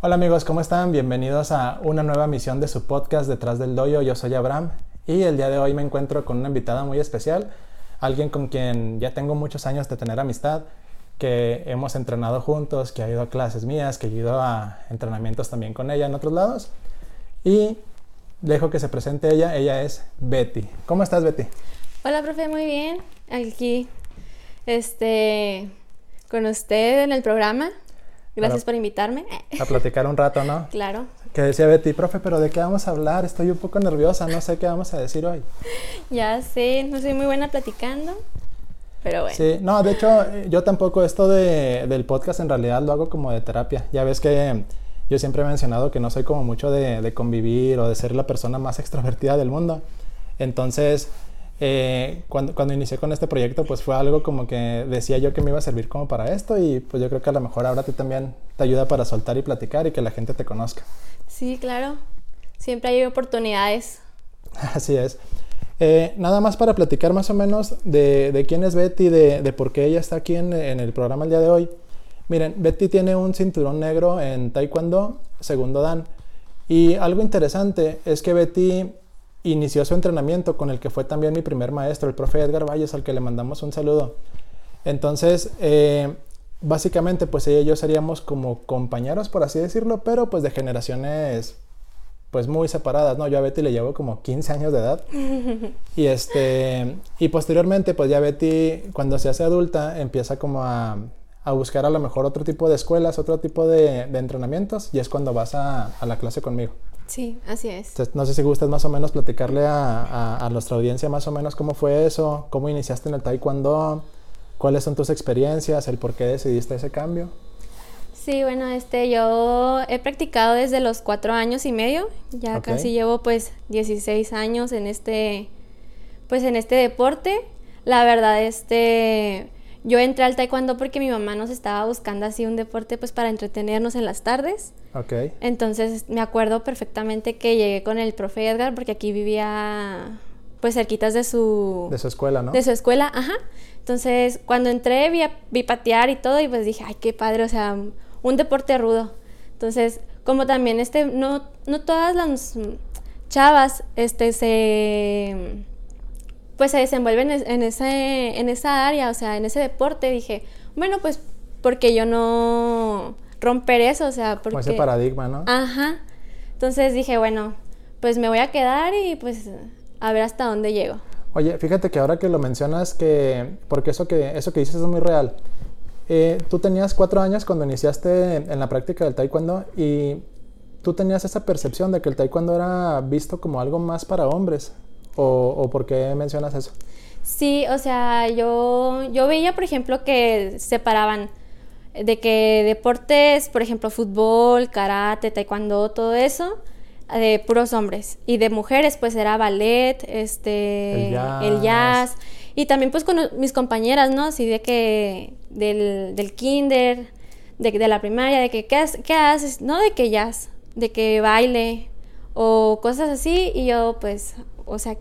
Hola amigos, ¿cómo están? Bienvenidos a una nueva misión de su podcast Detrás del Doyo. Yo soy Abraham y el día de hoy me encuentro con una invitada muy especial, alguien con quien ya tengo muchos años de tener amistad, que hemos entrenado juntos, que ha ido a clases mías, que he ido a entrenamientos también con ella en otros lados. Y dejo que se presente ella, ella es Betty. ¿Cómo estás Betty? Hola profe, muy bien. Aquí, este, con usted en el programa. Gracias por invitarme. A platicar un rato, ¿no? Claro. Que decía Betty, profe, pero ¿de qué vamos a hablar? Estoy un poco nerviosa, no sé qué vamos a decir hoy. Ya sé, no soy muy buena platicando, pero bueno. Sí, no, de hecho, yo tampoco esto de, del podcast en realidad lo hago como de terapia. Ya ves que yo siempre he mencionado que no soy como mucho de, de convivir o de ser la persona más extrovertida del mundo. Entonces, eh, cuando, cuando inicié con este proyecto, pues fue algo como que decía yo que me iba a servir como para esto y pues yo creo que a lo mejor ahora ti también te ayuda para soltar y platicar y que la gente te conozca. Sí, claro. Siempre hay oportunidades. Así es. Eh, nada más para platicar más o menos de, de quién es Betty, de, de, por qué ella está aquí en, en el programa el día de hoy. Miren, Betty tiene un cinturón negro en Taekwondo, segundo Dan. Y algo interesante es que Betty inició su entrenamiento con el que fue también mi primer maestro, el profe Edgar Valles, al que le mandamos un saludo. Entonces, eh, básicamente, pues ella y yo seríamos como compañeros, por así decirlo, pero pues de generaciones pues muy separadas, ¿no? Yo a Betty le llevo como 15 años de edad. y este y posteriormente pues ya Betty cuando se hace adulta empieza como a, a buscar a lo mejor otro tipo de escuelas, otro tipo de, de entrenamientos y es cuando vas a, a, la clase conmigo. Sí, así es. Entonces, no sé si gustas más o menos platicarle a, a, a, nuestra audiencia más o menos cómo fue eso, cómo iniciaste en el taekwondo, cuáles son tus experiencias, el por qué decidiste ese cambio. Sí, bueno, este, yo he practicado desde los cuatro años y medio, ya okay. casi llevo pues 16 años en este, pues en este deporte. La verdad, este, yo entré al taekwondo porque mi mamá nos estaba buscando así un deporte pues para entretenernos en las tardes. Okay. Entonces me acuerdo perfectamente que llegué con el profe Edgar porque aquí vivía pues cerquitas de su... De su escuela, ¿no? De su escuela, ajá. Entonces cuando entré vi, a, vi patear y todo y pues dije, ay, qué padre, o sea, un deporte rudo. Entonces, como también este, no, no todas las chavas este, se pues se desenvuelven en, ese, en esa área, o sea, en ese deporte, dije, bueno, pues porque yo no romper eso, o sea, porque... Como ese paradigma, ¿no? Ajá. Entonces dije, bueno, pues me voy a quedar y pues a ver hasta dónde llego. Oye, fíjate que ahora que lo mencionas, que porque eso que, eso que dices es muy real. Eh, tú tenías cuatro años cuando iniciaste en la práctica del taekwondo y tú tenías esa percepción de que el taekwondo era visto como algo más para hombres. ¿O, ¿O, por qué mencionas eso? Sí, o sea, yo, yo veía, por ejemplo, que separaban de que deportes, por ejemplo, fútbol, karate, taekwondo, todo eso, de puros hombres. Y de mujeres, pues era ballet, este, el jazz. El jazz y también pues con mis compañeras, ¿no? Así de que del, del kinder, de, de, la primaria, de que ¿qué, ¿qué haces? No de que jazz, de que baile o cosas así. Y yo pues, o sea,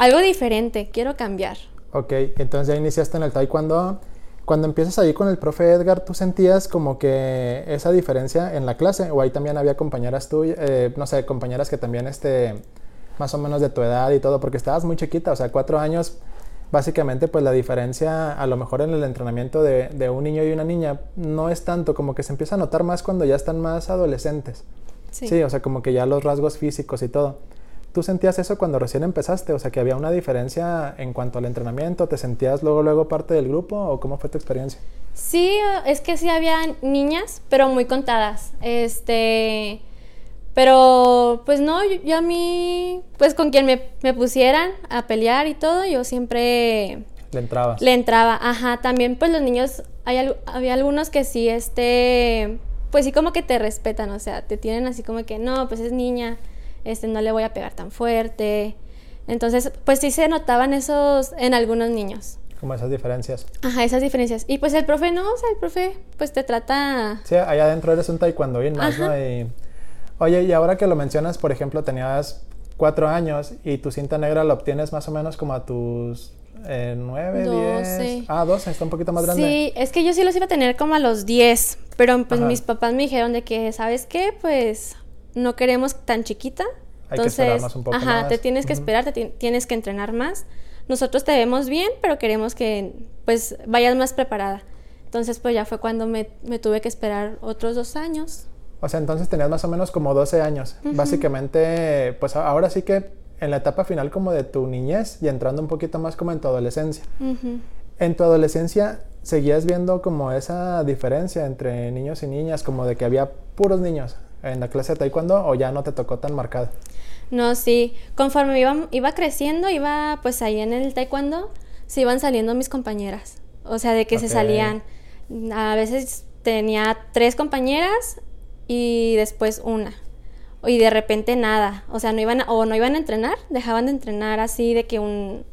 algo diferente, quiero cambiar. Ok, entonces ya iniciaste en el taekwondo. Cuando empiezas ahí con el profe Edgar, ¿tú sentías como que esa diferencia en la clase? ¿O ahí también había compañeras tuyas, eh, no sé, compañeras que también, este, más o menos de tu edad y todo? Porque estabas muy chiquita, o sea, cuatro años, básicamente pues la diferencia a lo mejor en el entrenamiento de, de un niño y una niña no es tanto, como que se empieza a notar más cuando ya están más adolescentes. Sí. sí, o sea, como que ya los rasgos físicos y todo. ¿Tú sentías eso cuando recién empezaste? O sea, que había una diferencia en cuanto al entrenamiento. ¿Te sentías luego, luego parte del grupo o cómo fue tu experiencia? Sí, es que sí había niñas, pero muy contadas. Este, pero pues no, yo, yo a mí, pues con quien me, me, pusieran a pelear y todo, yo siempre... Le entraba. Le entraba, ajá. También pues los niños, hay, había algunos que sí, este, pues sí como que te respetan, o sea, te tienen así como que, no, pues es niña este, no le voy a pegar tan fuerte. Entonces, pues sí se notaban esos en algunos niños. Como esas diferencias. Ajá, esas diferencias. Y pues el profe no, o sea, el profe pues te trata... Sí, allá adentro eres un taekwondoín más, Ajá. ¿no? Y, oye, y ahora que lo mencionas, por ejemplo, tenías cuatro años y tu cinta negra la obtienes más o menos como a tus eh, 9, 10. Ah, 12, está un poquito más grande. Sí, es que yo sí los iba a tener como a los 10, pero pues Ajá. mis papás me dijeron de que, ¿sabes qué? Pues no queremos tan chiquita. Hay que Entonces, esperarnos un poco ajá, más. te tienes que esperar, te ti- tienes que entrenar más. Nosotros te vemos bien, pero queremos que pues vayas más preparada. Entonces, pues ya fue cuando me, me tuve que esperar otros dos años. O sea, entonces tenías más o menos como 12 años. Básicamente, pues ahora sí que en la etapa final como de tu niñez y entrando un poquito más como en tu adolescencia. En tu adolescencia seguías viendo como esa diferencia entre niños y niñas, como de que había puros niños en la clase de taekwondo o ya no te tocó tan marcado. No, sí. Conforme iba, iba creciendo, iba pues ahí en el taekwondo, se iban saliendo mis compañeras. O sea, de que se Ok. salían. A veces tenía tres compañeras y después una. Y de repente nada. O sea, no iban a- o no iban a entrenar, dejaban de entrenar así de que un,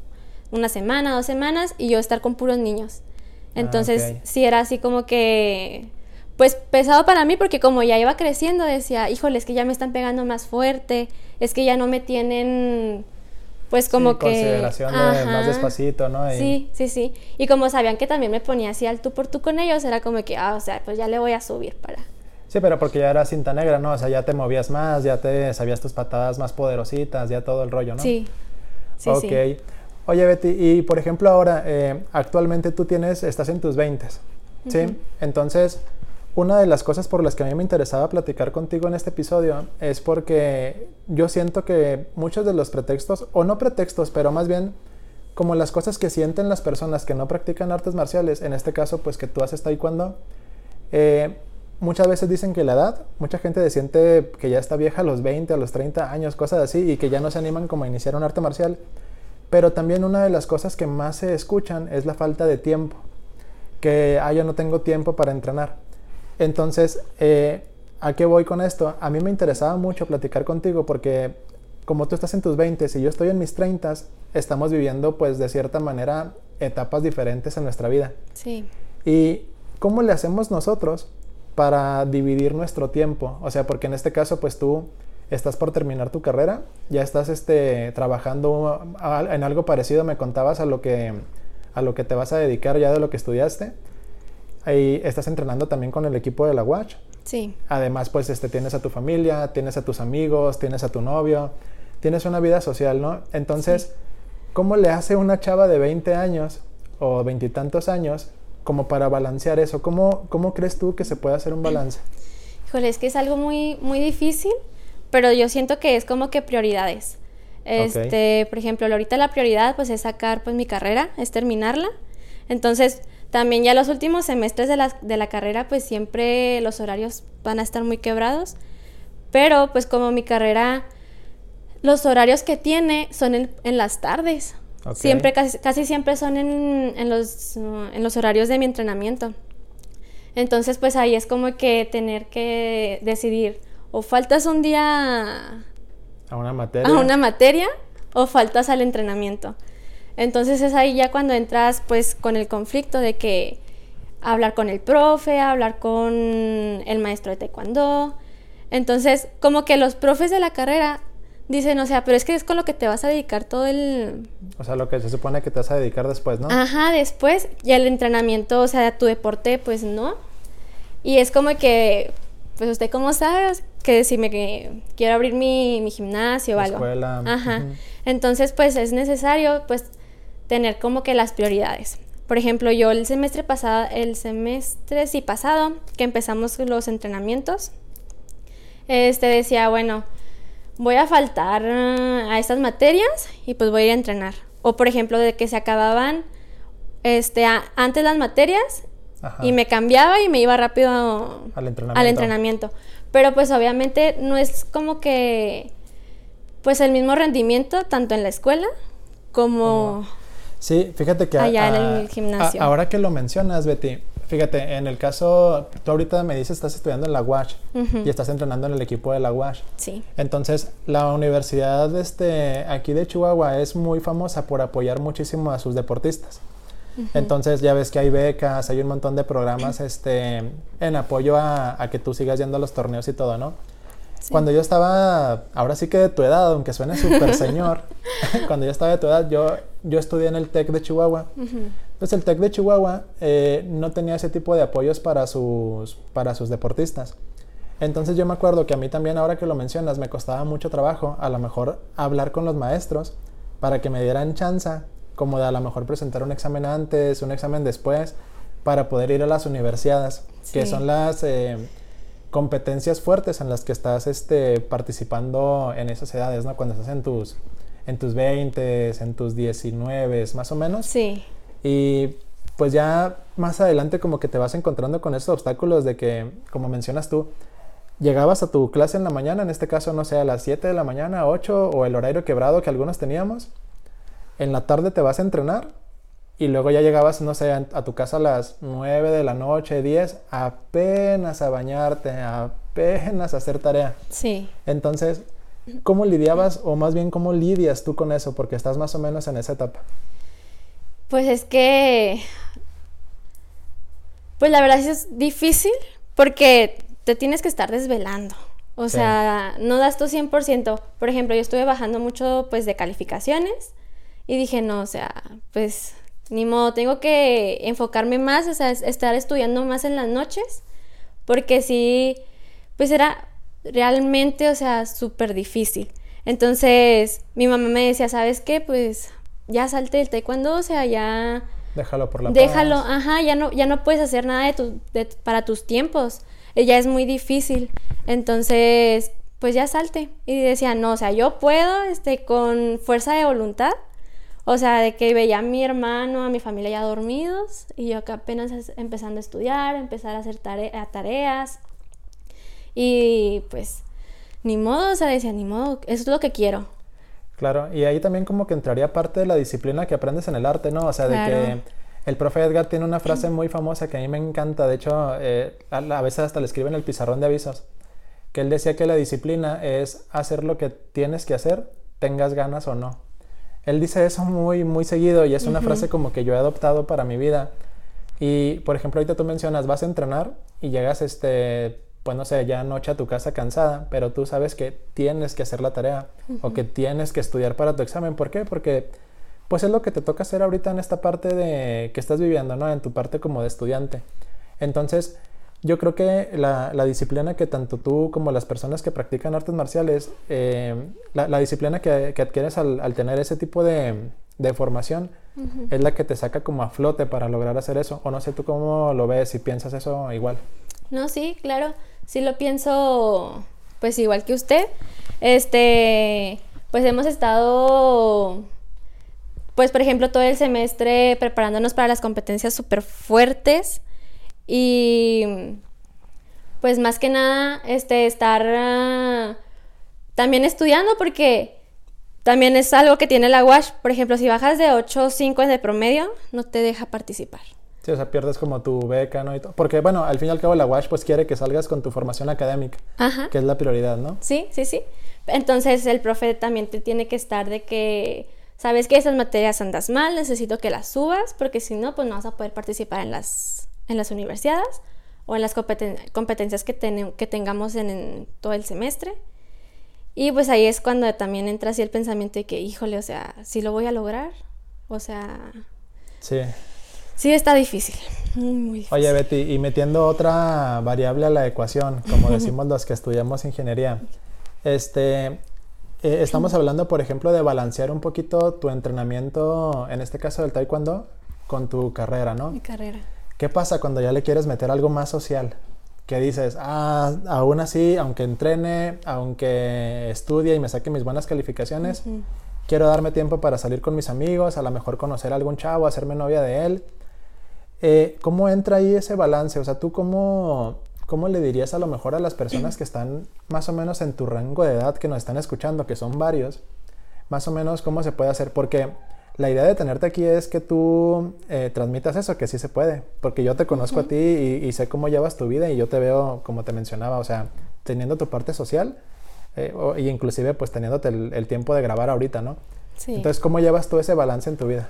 una semana, dos semanas y yo estar con puros niños. Ah, Entonces, ok. sí era así como que pues pesado para mí porque como ya iba creciendo decía, híjole, es que ya me están pegando más fuerte, es que ya no me tienen pues como Sí, que consideración de más despacito, ¿no? Y- Sí, sí, sí. Y como sabían que también me ponía así al tú por tú con ellos, era como que, ah, o sea, pues ya le voy a subir para. Sí, pero porque ya era cinta negra, ¿no? O sea, ya te movías más, ya te sabías tus patadas más poderositas, ya todo el rollo, ¿no? Sí. Sí, ok. sí. Oye, Betty, y por ejemplo ahora, eh, actualmente tú tienes, estás en tus 20, ¿sí? Entonces, una de las cosas por las que a mí me interesaba platicar contigo en este episodio es porque yo siento que muchos de los pretextos, o no pretextos, pero más bien como las cosas que sienten las personas que no practican artes marciales, en este caso, pues que tú haces taekwondo, eh, muchas veces dicen que la edad, mucha gente siente que ya está vieja a los 20, a los 30 años, cosas así, y que ya no se animan como a iniciar un arte marcial. Pero también una de las cosas que más se escuchan es la falta de tiempo, que, ah, yo no tengo tiempo para entrenar. Entonces, eh, ¿a qué voy con esto? A mí me interesaba mucho platicar contigo porque como tú estás en tus 20 y yo estoy en mis 30, estamos viviendo pues de cierta manera etapas diferentes en nuestra vida. Sí. ¿Y cómo le hacemos nosotros para dividir nuestro tiempo? O sea, porque en este caso, pues tú estás por terminar tu carrera, ya estás este, trabajando a- en algo parecido, me contabas a lo, que, a lo que te vas a dedicar ya de lo que estudiaste. Ahí estás entrenando también con el equipo de la Watch. Sí. Además, pues este, tienes a tu familia, tienes a tus amigos, tienes a tu novio, tienes una vida social, ¿no? Entonces, ¿cómo le hace una chava de 20 años o veintitantos años como para balancear eso? ¿Cómo, ¿Cómo crees tú que se puede hacer un balance? Híjole, es que es algo muy, muy difícil, pero yo siento que es como que prioridades. Este, por ejemplo, ahorita la prioridad pues es sacar pues mi carrera, es terminarla. Entonces, también ya los últimos semestres de la, de la carrera pues siempre los horarios van a estar muy quebrados. Pero pues como mi carrera, los horarios que tiene son en, en las tardes. Siempre, casi, casi siempre son en, en los, en los horarios de mi entrenamiento. Entonces, pues ahí es como que tener que decidir o faltas un día A una materia. a una materia o faltas al entrenamiento. Entonces es ahí ya cuando entras pues con el conflicto de que hablar con el profe, hablar con el maestro de taekwondo. Entonces, como que los profes de la carrera dicen, o sea, pero es que es con lo que te vas a dedicar todo el, O sea, lo que se supone que te vas a dedicar después, ¿no? Ajá, después, y el entrenamiento, o sea, tu deporte, pues no. Y es como que, pues usted cómo sabe que si me que quiero abrir mi, mi gimnasio o algo. escuela, Ajá. Entonces, pues es necesario, pues, tener como que las prioridades. Por ejemplo, yo el semestre pasado, el semestre sí pasado, que empezamos los entrenamientos, este decía, bueno, voy a faltar ah, a estas materias y pues voy a ir a entrenar. O por ejemplo, de que se acababan este, a- antes las materias Ajá. y me cambiaba y me iba rápido Al entrenamiento. al entrenamiento. Pero pues obviamente no es como que pues el mismo rendimiento tanto en la escuela como... Sí, fíjate que a- en el gimnasio. a- ahora que lo mencionas, Betty, fíjate, en el caso, tú ahorita me dices estás estudiando en la UASH y estás entrenando en el equipo de la UASH. Sí, Entonces, la universidad este, aquí de Chihuahua es muy famosa por apoyar muchísimo a sus deportistas. Entonces, ya ves que hay becas, hay un montón de programas este, en apoyo a, a que tú sigas yendo a los torneos y todo, ¿no? Sí. Cuando yo estaba, ahora sí que de tu edad, aunque suene súper señor, cuando yo estaba de tu edad, yo, yo estudié en el TEC de Chihuahua. Ujú. Pues el TEC de Chihuahua eh, no tenía ese tipo de apoyos para sus, para sus deportistas. Entonces yo me acuerdo que a mí también, ahora que lo mencionas, me costaba mucho trabajo a lo mejor hablar con los maestros para que me dieran chance, como de a lo mejor presentar un examen antes, un examen después, para poder ir a las universidades, que son las eh, competencias fuertes en las que estás este, participando en esas edades, ¿no? Cuando estás en tus, en tus 20, en tus 19, más o menos. Sí. Y pues ya más adelante como que te vas encontrando con esos obstáculos de que, como mencionas tú, llegabas a tu clase en la mañana, en este caso, no sé, a las 7 de la mañana, 8 o el horario quebrado que algunos teníamos. En la tarde te vas a entrenar y luego ya llegabas, no sé, a, tu casa a las 9 de la noche, 10, apenas a bañarte, apenas a hacer tarea. Sí. Entonces, ¿cómo lidiabas o más bien cómo lidias tú con eso? Porque estás más o menos en esa etapa. Pues es que, pues la verdad es difícil porque te tienes que estar desvelando. O sea, no das tu 100%. Por ejemplo, yo estuve bajando mucho pues de calificaciones y dije, no, o sea, pues ni modo, tengo que enfocarme más, o sea, estar estudiando más en las noches, porque sí, pues era realmente, o sea, súper difícil. Entonces, mi mamá me decía, ¿sabes qué? Pues ya salte del taekwondo, o sea, ya... Déjalo por la Déjalo, ajá, ya no, ya no puedes hacer nada de para tus tiempos ya es muy difícil. Entonces, pues ya salte. Y decía, no, o sea, yo puedo, este, con fuerza de voluntad. O sea, de que veía a mi hermano, a mi familia ya dormidos y yo acá apenas empezando a estudiar, empezar a hacer tareas. Y pues, ni modo, o sea, decía, ni modo, eso es lo que quiero. Claro, y ahí también como que entraría parte de la disciplina que aprendes en el arte, ¿no? O sea, de que el profe Edgar tiene una frase muy famosa que a mí me encanta, de hecho, eh, a, veces hasta le escribe en el pizarrón de avisos, que él decía que la disciplina es hacer lo que tienes que hacer, tengas ganas o no. Él dice eso muy, muy seguido y es una frase como que yo he adoptado para mi vida. Y, por ejemplo, ahorita tú mencionas, vas a entrenar y llegas, este, pues no sé, ya anoche a tu casa cansada, pero tú sabes que tienes que hacer la tarea o que tienes que estudiar para tu examen. ¿Por qué? Porque pues es lo que te toca hacer ahorita en esta parte de que estás viviendo, ¿no? En tu parte como de estudiante. Entonces, yo creo que la, disciplina que tanto tú como las personas que practican artes marciales, eh, la, disciplina que, adquieres al, tener ese tipo de, formación, es la que te saca como a flote para lograr hacer eso. O no sé tú cómo lo ves, si piensas eso igual. No, sí, claro. Sí lo pienso, pues igual que usted. Este, pues hemos estado pues por ejemplo todo el semestre preparándonos para las competencias súper fuertes y pues más que nada este estar ah, también estudiando porque también es algo que tiene la WASH, por ejemplo, si bajas de 8 o 5 de promedio, no te deja participar. Sí, o sea, pierdes como tu beca, ¿no? Y Porque, bueno, al fin y al cabo la WASH pues quiere que salgas con tu formación académica, Ajá. que es la prioridad, ¿no? Sí, sí, sí. Entonces el profe también te tiene que estar de que sabes que esas materias andas mal, necesito que las subas, porque si no, pues no vas a poder participar en las, en las universidades o en las competencias que, que tengamos en, todo el semestre. Y pues ahí es cuando también entra así el pensamiento de que, híjole, o sea, si lo voy a lograr, o sea... Sí. Sí, está difícil. Muy, difícil. Oye, Betty, y metiendo otra variable a la ecuación, como decimos los que estudiamos ingeniería, este, eh, estamos hablando, por ejemplo, de balancear un poquito tu entrenamiento, en este caso del taekwondo, con tu carrera, ¿no? Mi carrera. ¿Qué pasa cuando ya le quieres meter algo más social? Que dices, ah, aún así, aunque entrene, aunque estudie y me saque mis buenas calificaciones, quiero darme tiempo para salir con mis amigos, a lo mejor conocer a algún chavo, hacerme novia de él. Eh, ¿Cómo entra ahí ese balance? O sea, ¿tú cómo, ¿cómo le dirías a lo mejor a las personas que están más o menos en tu rango de edad que nos están escuchando, que son varios, más o menos cómo se puede hacer? Porque la idea de tenerte aquí es que tú eh, transmitas eso, que sí se puede, porque yo te conozco a ti y, sé cómo llevas tu vida y yo te veo, como te mencionaba, o sea, teniendo tu parte social eh, e inclusive pues teniéndote el, tiempo de grabar ahorita, ¿no? Sí. Entonces, ¿cómo llevas tú ese balance en tu vida?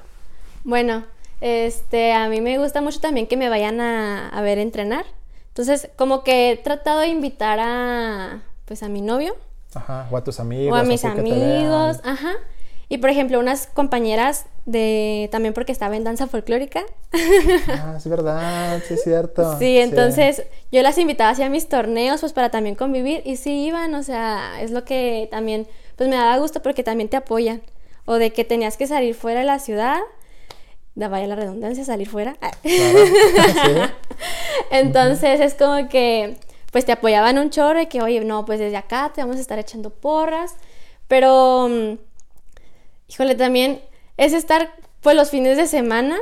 Bueno, este, a mí me gusta mucho también que me vayan a, a ver entrenar. Entonces, como que he tratado de invitar a, pues, a mi novio. Ajá, o a tus amigos. O a mis amigos, ajá. Y por ejemplo, unas compañeras de también porque estaba en danza folclórica. Ah, es verdad, sí es cierto. Sí, entonces yo las invitaba hacia mis torneos pues para también convivir y sí iban, o sea, es lo que también pues me daba gusto porque también te apoyan o de que tenías que salir fuera de la ciudad. Da vaya la redundancia, salir fuera. Entonces es como que pues te apoyaban un chorro y que, oye, no, pues desde acá te vamos a estar echando porras. Pero, mm, híjole, también es estar pues los fines de semana,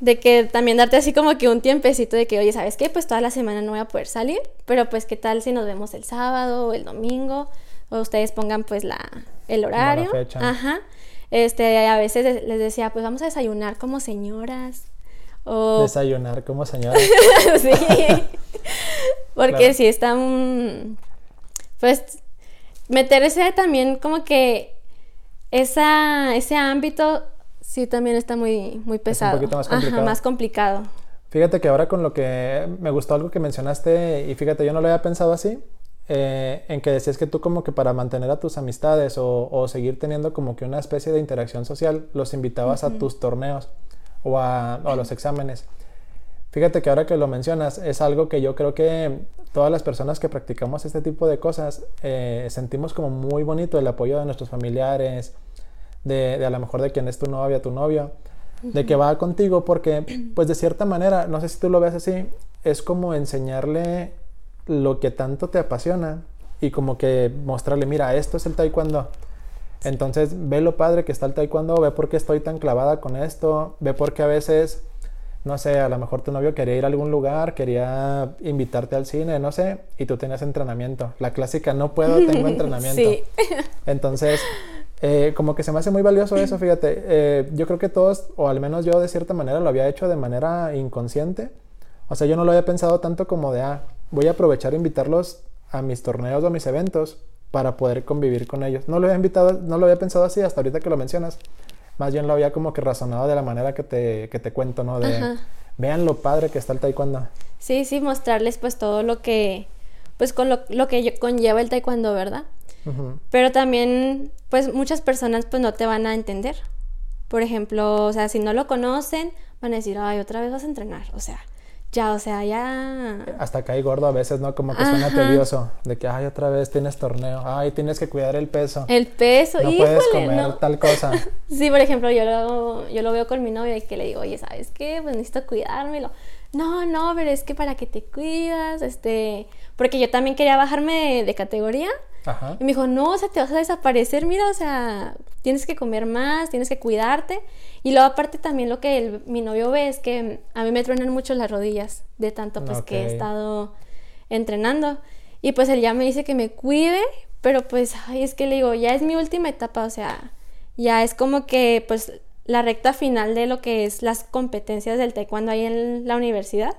de que también darte así como que un tiempecito de que, oye, ¿sabes qué? Pues toda la semana no voy a poder salir, pero pues qué tal si nos vemos el sábado o el domingo, o ustedes pongan pues la, el horario. Ajá. Este, a veces les decía, pues vamos a desayunar como señoras. O... Desayunar como señoras. sí. Porque si están, pues, meterse también como que esa, ese ámbito sí también está muy, muy pesado. un poquito más complicado. más complicado. Fíjate que ahora con lo que me gustó algo que mencionaste, y fíjate, yo no lo había pensado así, eh, en que decías que tú como que para mantener a tus amistades o, seguir teniendo como que una especie de interacción social, los invitabas a tus torneos o a, o a los exámenes. Fíjate que ahora que lo mencionas, es algo que yo creo que todas las personas que practicamos este tipo de cosas eh, sentimos como muy bonito el apoyo de nuestros familiares, de, a lo mejor de quien es tu novia, tu novio, de que va contigo porque, pues de cierta manera, no sé si tú lo ves así, es como enseñarle lo que tanto te apasiona y como que mostrarle, mira, esto es el taekwondo. Entonces, ve lo padre que está el taekwondo, ve por qué estoy tan clavada con esto, ve por qué a veces no sé, a lo mejor tu novio quería ir a algún lugar, quería invitarte al cine, no sé, y tú tenías entrenamiento. La clásica, no puedo, tengo entrenamiento. Sí. Entonces, eh, como que se me hace muy valioso eso, fíjate. Eh, yo creo que todos, o al menos yo de cierta manera, lo había hecho de manera inconsciente. O sea, yo no lo había pensado tanto como de, ah, voy a aprovechar e invitarlos a mis torneos o a mis eventos para poder convivir con ellos. No lo había invitado, no lo había pensado así hasta ahorita que lo mencionas más bien lo había como que razonado de la manera que te, que te cuento, ¿no? De vean lo padre que está el taekwondo. Sí, sí, mostrarles pues todo lo que, pues con lo, lo que conlleva el taekwondo, ¿verdad? Pero también, pues muchas personas pues no te van a entender. Por ejemplo, o sea, si no lo conocen, van a decir, ay, otra vez vas a entrenar. O sea, ya, o sea, ya. Hasta cae gordo a veces, ¿no? Como que suena tedioso. De que, ay, otra vez tienes torneo. Ay, tienes que cuidar el peso. El peso, No puedes comer tal cosa. sí, por ejemplo, yo lo, yo lo veo con mi novia y que le digo, oye, ¿sabes qué? Pues necesito cuidármelo. No, no, pero es que para que te cuidas, este. Porque yo también quería bajarme de categoría. Y me dijo, no, o sea, te vas a desaparecer, mira, o sea, tienes que comer más, tienes que cuidarte. Y luego aparte también lo que mi novio ve es que a mí me truenan mucho las rodillas de tanto pues que he estado entrenando. Y pues él ya me dice que me cuide, pero pues, ay, es que le digo, ya es mi última etapa, o sea, ya es como que pues la recta final de lo que es las competencias del taekwondo ahí en la universidad.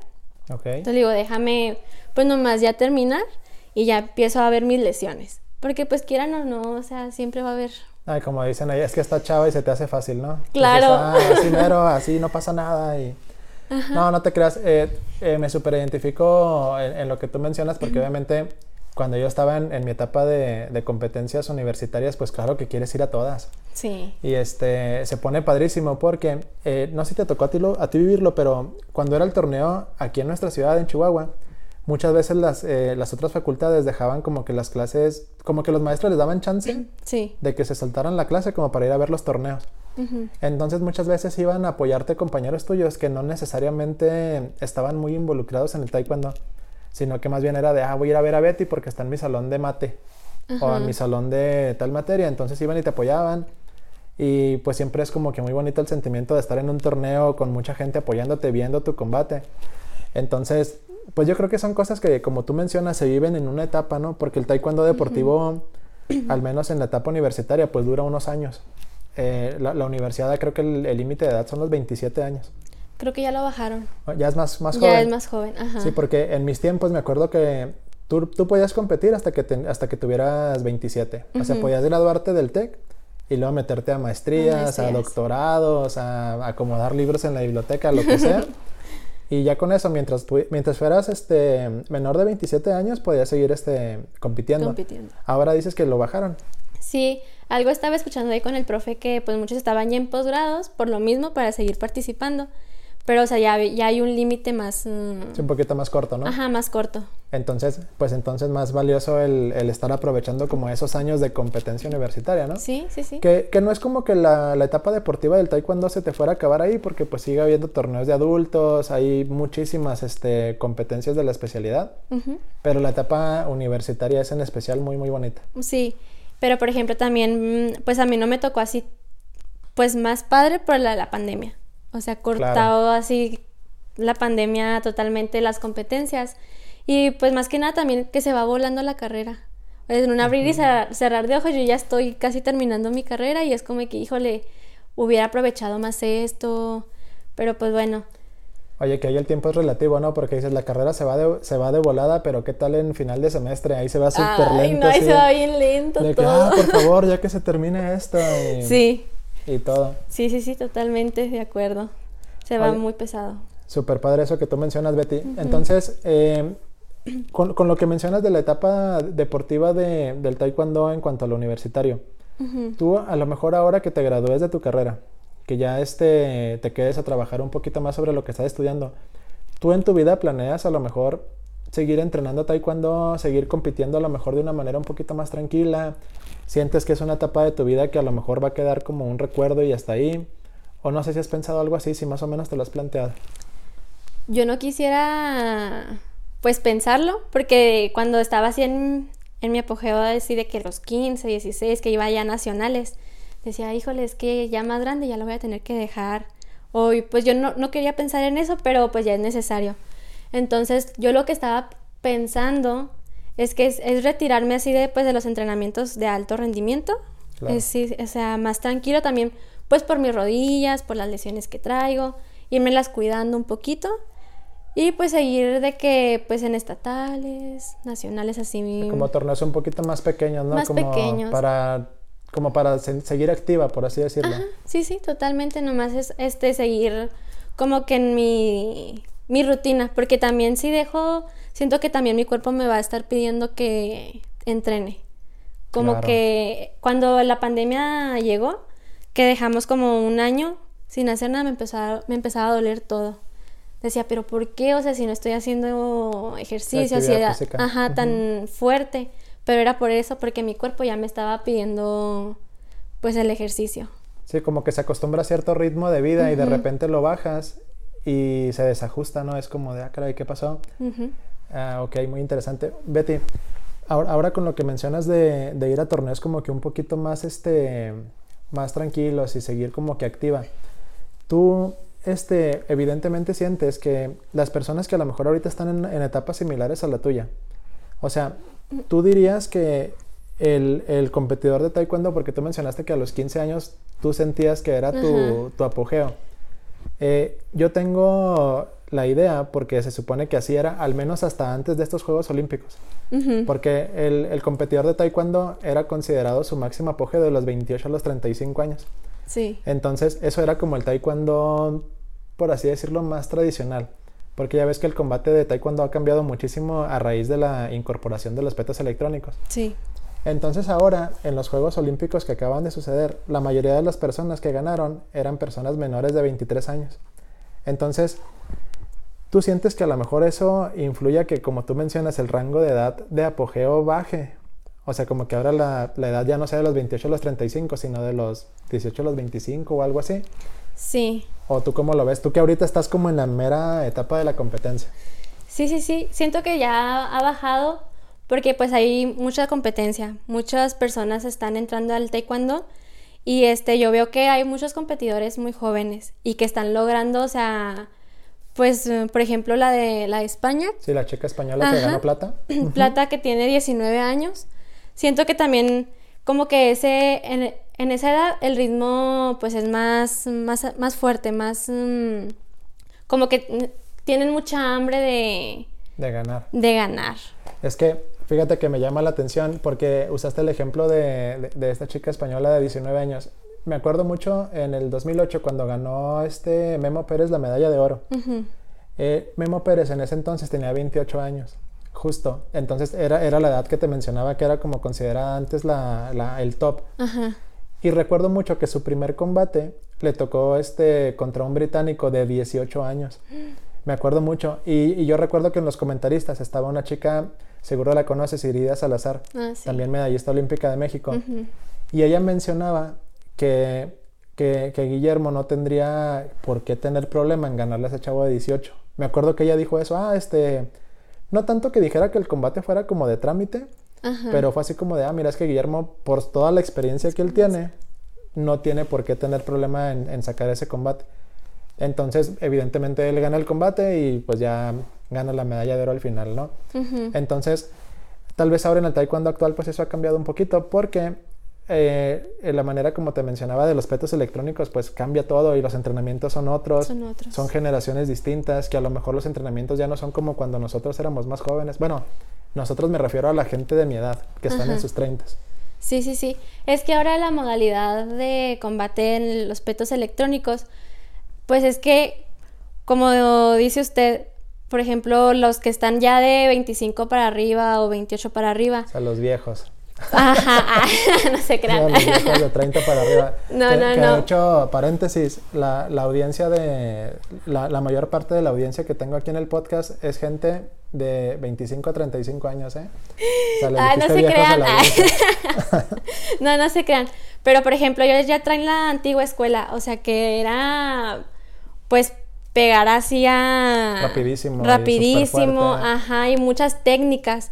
Entonces le digo, déjame pues nomás ya terminar y ya empiezo a ver mis lesiones. Porque pues quieran o no, o sea, siempre va a haber... Ay, como dicen ahí, es que está chava y se te hace fácil, ¿no? Claro. así mero, así no pasa nada y... No, no te creas, eh, eh, me super identifico en, lo que tú mencionas porque obviamente cuando yo estaba en, mi etapa de, de, competencias universitarias, pues claro que quieres ir a todas. Sí. Y este, se pone padrísimo porque, eh, no sé si te tocó a ti, a ti vivirlo, pero cuando era el torneo aquí en nuestra ciudad, en Chihuahua, muchas veces las, eh, las otras facultades dejaban como que las clases, como que los maestros les daban chance de que se saltaran la clase como para ir a ver los torneos. Entonces muchas veces iban a apoyarte compañeros tuyos que no necesariamente estaban muy involucrados en el taekwondo, sino que más bien era de, ah, voy a ir a ver a Betty porque está en mi salón de mate o en mi salón de tal materia. Entonces iban y te apoyaban. Y pues siempre es como que muy bonito el sentimiento de estar en un torneo con mucha gente apoyándote, viendo tu combate. Entonces, pues yo creo que son cosas que, como tú mencionas, se viven en una etapa, ¿no? Porque el taekwondo deportivo, al menos en la etapa universitaria, pues dura unos años. Eh, la, universidad, creo que el límite de edad son los 27 años. Creo que ya lo bajaron. Ya es más, más joven. Ya es más joven, ajá. Sí, porque en mis tiempos me acuerdo que tú, tú podías competir hasta que, hasta que tuvieras 27. O sea, podías graduarte del TEC y luego meterte a maestrías, a, doctorados, a acomodar libros en la biblioteca, lo que sea. Y ya con eso, mientras, mientras fueras este, menor de 27 años, podías seguir este, compitiendo. compitiendo. Ahora dices que lo bajaron. Sí, algo estaba escuchando ahí con el profe que pues muchos estaban ya en posgrados por lo mismo para seguir participando. Pero, o sea, ya, ya hay un límite más... mm, Sí, un poquito más corto, ¿no? Ajá, más corto. Entonces, pues entonces más valioso el, el estar aprovechando como esos años de competencia universitaria, ¿no? Sí, sí, sí. Que, que no es como que la, la etapa deportiva del taekwondo se te fuera a acabar ahí, porque pues sigue habiendo torneos de adultos, hay muchísimas este, competencias de la especialidad, pero la etapa universitaria es en especial muy, muy bonita. Sí, pero por ejemplo también, mm, pues a mí no me tocó así, pues más padre por la, la pandemia. O sea, cortado así la pandemia totalmente las competencias. Y pues más que nada también que se va volando la carrera. En un abrir y cerrar, cerrar de ojos yo ya estoy casi terminando mi carrera y es como que, híjole, hubiera aprovechado más esto. Pero pues bueno, Oye, que ahí el tiempo es relativo, ¿no? Porque dices, la carrera se va de, se va de volada, pero ¿qué tal en final de semestre? Ahí se va súper ay, lento. no, ahí así se va bien lento de que, todo. ah, por favor, ya que se termine esto. Y, Sí, y todo. sí, sí, sí, totalmente de acuerdo. Se va muy pesado. Súper padre eso que tú mencionas, Betty. Entonces, eh, con, con lo que mencionas de la etapa deportiva de- del taekwondo en cuanto a lo universitario, tú a lo mejor ahora que te gradúes de tu carrera, que ya este, te quedes a trabajar un poquito más sobre lo que estás estudiando, tú en tu vida planeas a lo mejor seguir entrenando taekwondo, seguir compitiendo a lo mejor de una manera un poquito más tranquila, sientes que es una etapa de tu vida que a lo mejor va a quedar como un recuerdo y hasta ahí, o no sé si has pensado algo así, si más o menos te lo has planteado. Yo no quisiera, pues, pensarlo, porque cuando estaba así en, mi apogeo, así de que los 15, 16, que iba ya a nacionales, decía, híjole, es que ya más grande ya lo voy a tener que dejar. O pues yo no quería pensar en eso, pero pues ya es necesario. Entonces, yo lo que estaba pensando es que es, es retirarme así de, pues, de los entrenamientos de alto rendimiento. Claro. Es, sí, o sea, más tranquilo también, pues por mis rodillas, por las lesiones que traigo, irmelas cuidando un poquito y pues seguir de que pues en estatales, nacionales así. Como torneos un poquito más pequeños, ¿no? Más como pequeños. Para, como para se- seguir activa, por así decirlo. Ajá, sí, sí, totalmente, nomás es este seguir como que en mi, mi rutina, porque también si dejo, siento que también mi cuerpo me va a estar pidiendo que entrene. Como Claro. que cuando la pandemia llegó, que dejamos como un año sin hacer nada, me empezaba, me empezaba a doler todo. Decía, pero ¿por qué? O sea, si no estoy haciendo ejercicio, así Actividad era, ajá, tan fuerte. Pero era por eso, porque mi cuerpo ya me estaba pidiendo pues el ejercicio. Sí, como que se acostumbra a cierto ritmo de vida y de repente lo bajas y se desajusta, ¿no? Es como de, ah, caray, ¿qué pasó? Ujú. Ah, ok, muy interesante. Betty, ahora, ahora con lo que mencionas de, de ir a torneos como que un poquito más, este, más tranquilos y seguir como que activa, tú, este, evidentemente sientes que las personas que a lo mejor ahorita están en, en etapas similares a la tuya, o sea, tú dirías que el, el competidor de taekwondo, porque tú mencionaste que a los 15 años tú sentías que era tu, tu apogeo. Eh, yo tengo la idea, porque se supone que así era, al menos hasta antes de estos Juegos Olímpicos, porque el, el competidor de taekwondo era considerado su máximo apogeo de los 28 a los 35 años. Sí. Entonces, eso era como el taekwondo, por así decirlo, más tradicional. Porque ya ves que el combate de taekwondo ha cambiado muchísimo a raíz de la incorporación de los petos electrónicos. Sí. Entonces ahora, en los Juegos Olímpicos que acaban de suceder, la mayoría de las personas que ganaron eran personas menores de 23 años. Entonces, ¿tú sientes que a lo mejor eso influye a que, como tú mencionas, el rango de edad de apogeo baje? O sea, como que ahora la, la edad ya no sea de los 28 a los 35, sino de los 18 a los 25 o algo así. Sí. ¿O tú cómo lo ves? Tú que ahorita estás como en la mera etapa de la competencia. Sí, sí, sí. Siento que ya ha bajado porque pues hay mucha competencia. Muchas personas están entrando al taekwondo y este yo veo que hay muchos competidores muy jóvenes y que están logrando, o sea, pues por ejemplo la de la de España, Sí, la chica española que Ajá. ganó plata. Plata que tiene 19 años. Siento que también como que ese en, en esa edad el ritmo pues es más más, más fuerte, más mm, como que mm, tienen mucha hambre de, De ganar. de ganar. Es que fíjate que me llama la atención porque usaste el ejemplo de, de- de esta chica española de 19 años. Me acuerdo mucho en el 2008 cuando ganó este Memo Pérez la medalla de oro. Eh, Memo Pérez en ese entonces tenía 28 años. justo. Entonces era, era la edad que te mencionaba que era como considerada antes la, la, el top. Y recuerdo mucho que su primer combate le tocó este contra un británico de 18 años. Me acuerdo mucho. Y, y yo recuerdo que en los comentaristas estaba una chica, seguro la conoces, Irida Salazar, Ah, sí. también medallista olímpica de México. Y ella mencionaba que, que, que Guillermo no tendría por qué tener problema en ganarle a ese chavo de 18. Me acuerdo que ella dijo eso, ah, este, no tanto que dijera que el combate fuera como de trámite, Ajá. pero fue así como de, ah, mira, es que Guillermo, por toda la experiencia que él tiene, no tiene por qué tener problema en, en sacar ese combate. Entonces, evidentemente, él gana el combate y pues ya gana la medalla de oro al final, ¿no? Entonces, tal vez ahora en el taekwondo actual, pues eso ha cambiado un poquito porque eh, en la manera como te mencionaba de los petos electrónicos, pues cambia todo y los entrenamientos son otros, Son otros. son generaciones distintas, que a lo mejor los entrenamientos ya no son como cuando nosotros éramos más jóvenes. Bueno, nosotros me refiero a la gente de mi edad, que están en sus 30. Sí, sí, sí. Es que ahora la modalidad de combate en los petos electrónicos, pues es que, como dice usted, por ejemplo, los que están ya de 25 para arriba o 28 para arriba. O sea, los viejos. Ajá, ah, no se No, crean. los viejos de 30 para arriba. No, que, no, que no. De hecho, paréntesis, la, la audiencia de. La, la mayor parte de la audiencia que tengo aquí en el podcast es gente de 25 a 35 años, ¿eh? O sea, Ay, no dijiste se crean. No, no se crean. Pero, por ejemplo, ellos ya traen la antigua escuela, o sea que era, pues, pegar así a... Rapidísimo Rapidísimo, ajá, y muchas técnicas.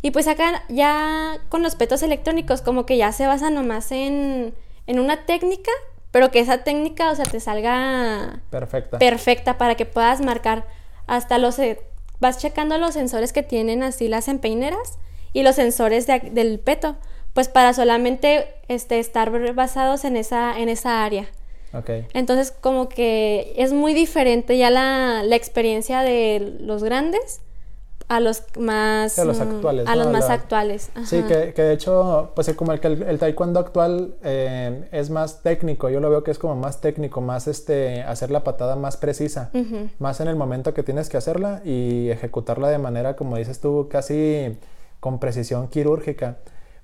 Y pues acá ya con los petos electrónicos como que ya se basa nomás en, en una técnica, pero que esa técnica, o sea, te salga Perfecta. perfecta para que puedas marcar hasta los... eh, Vas checando los sensores que tienen así las empeineras y los sensores de del peto, pues para solamente este, estar basados en esa, en esa área. Entonces como que es muy diferente ya la, la experiencia de los grandes a los más... A los mm, actuales, A ¿no? los más La- actuales. Sí, que, que de hecho, pues como el, que el, el taekwondo actual eh, es más técnico, yo lo veo que es como más técnico, más este, hacer la patada más precisa, más en el momento que tienes que hacerla y ejecutarla de manera, como dices tú, casi con precisión quirúrgica,